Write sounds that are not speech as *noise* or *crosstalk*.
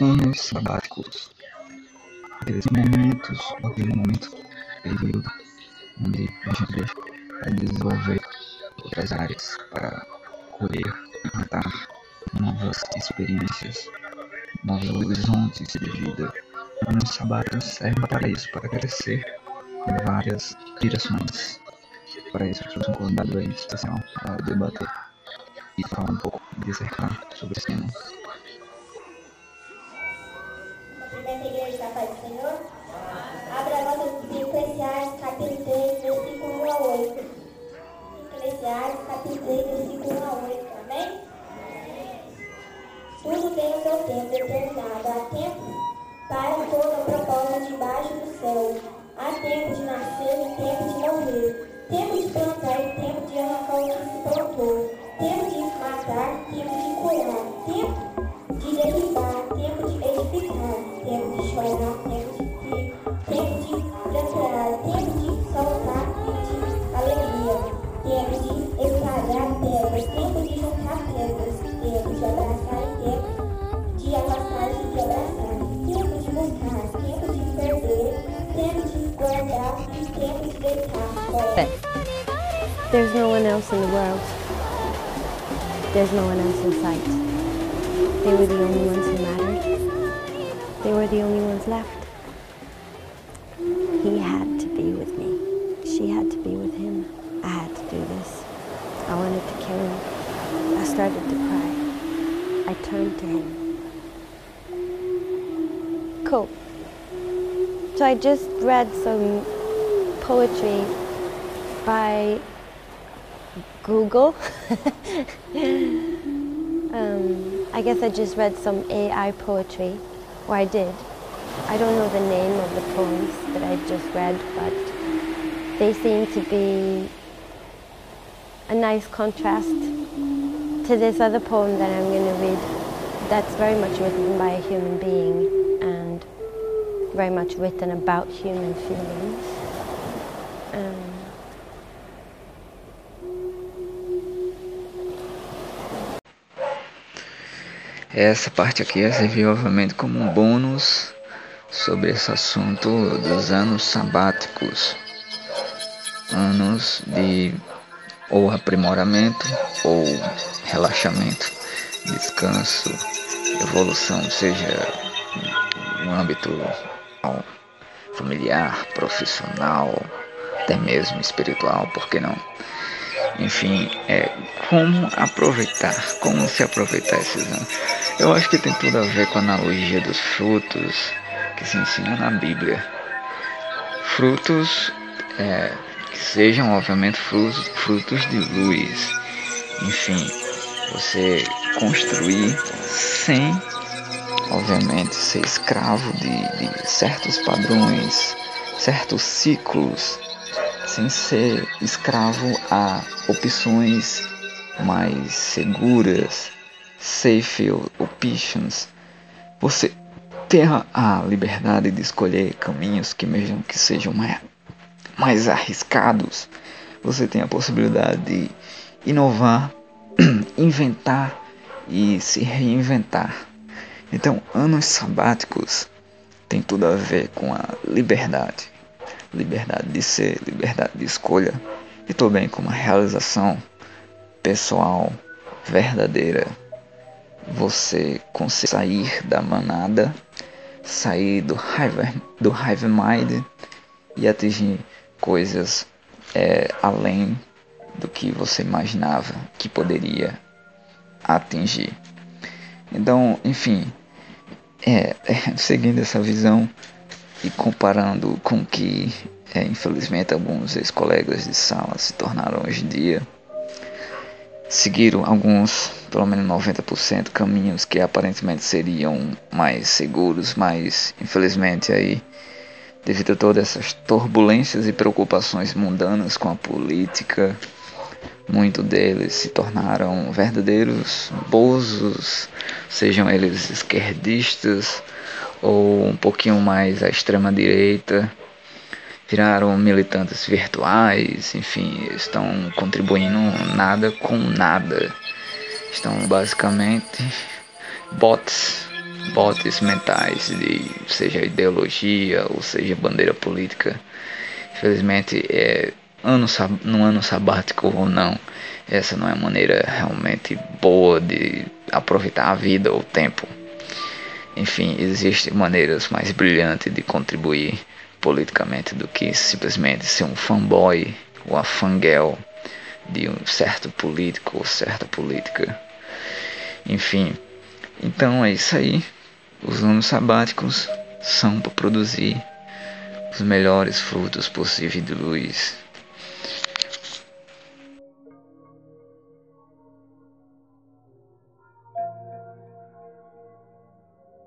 anos sabáticos. Aqueles momentos, aquele momento, período, onde a gente vai desenvolver outras áreas para colher matar novas experiências, novos horizontes de vida. Anos sabáticos servem para isso, para crescer em várias direções. Para isso, trouxe um convidado aí especial para debater e falar um pouco, dissertar sobre esse tema. Cumprimento a igreja da paz do Senhor. Abra a nota de Eclesiastes, capítulo 3, versículo 1 a 8. Eclesiastes, capítulo 3, versículo 1 a 8. Amém? Tudo tem o seu tempo determinado. Há tempo para toda propósito debaixo do céu. Há tempo de nascer e tempo de morrer. Tempo de plantar There's no one else in the world. There's no one else in sight. They were the only ones who mattered. They were the only ones left. He had to be with me. She had to be with him. I had to do this. I wanted to kill him. I started to cry. I turned to him. Cool. So I just read some poetry by Google. *laughs* um, I guess I just read some AI poetry, or I did. I don't know the name of the poems that I just read, but they seem to be a nice contrast to this other poem that I'm going to read. That's very much written by a human being very much written about human feelings. Um, Essa parte aqui serviu obviamente como um bônus sobre esse assunto dos anos sabáticos. Anos de ou aprimoramento ou relaxamento, descanso, evolução, seja no âmbito familiar, profissional, até mesmo espiritual, por que não? Enfim, é como aproveitar, como se aproveitar esses anos. Eu acho que tem tudo a ver com a analogia dos frutos que se ensina na Bíblia. Frutos é, que sejam, obviamente, frutos, frutos de luz. Enfim, você construir sem, obviamente, ser escravo de, de certos padrões, certos ciclos, sem ser escravo a opções mais seguras, safe options. Você ter a liberdade de escolher caminhos que mesmo que sejam mais, mais arriscados, você tem a possibilidade de inovar, *clears throat* inventar e se reinventar. Então, anos sabáticos tem tudo a ver com a liberdade, liberdade de ser, liberdade de escolha e também com uma realização pessoal verdadeira. Você consegue sair da manada, sair do hive, do hive mind e atingir coisas é, além do que você imaginava que poderia atingir. Então, enfim, é, é, seguindo essa visão e comparando com que, é, infelizmente, alguns ex-colegas de sala se tornaram hoje em dia, seguiram alguns, pelo menos 90%, caminhos que aparentemente seriam mais seguros, mas infelizmente aí, devido a todas essas turbulências e preocupações mundanas com a política, muito deles se tornaram verdadeiros bozos, sejam eles esquerdistas ou um pouquinho mais à extrema direita, viraram militantes virtuais, enfim, estão contribuindo nada com nada. Estão basicamente bots botes mentais de seja ideologia ou seja bandeira política. Infelizmente, é, ano, num ano sabático ou não, essa não é a maneira realmente boa de aproveitar a vida ou o tempo. Enfim, existem maneiras mais brilhantes de contribuir politicamente do que simplesmente ser um fanboy ou a fangirl de um certo político ou certa política. Enfim, então é isso aí. Os anos sabáticos são para produzir os melhores frutos possíveis de luz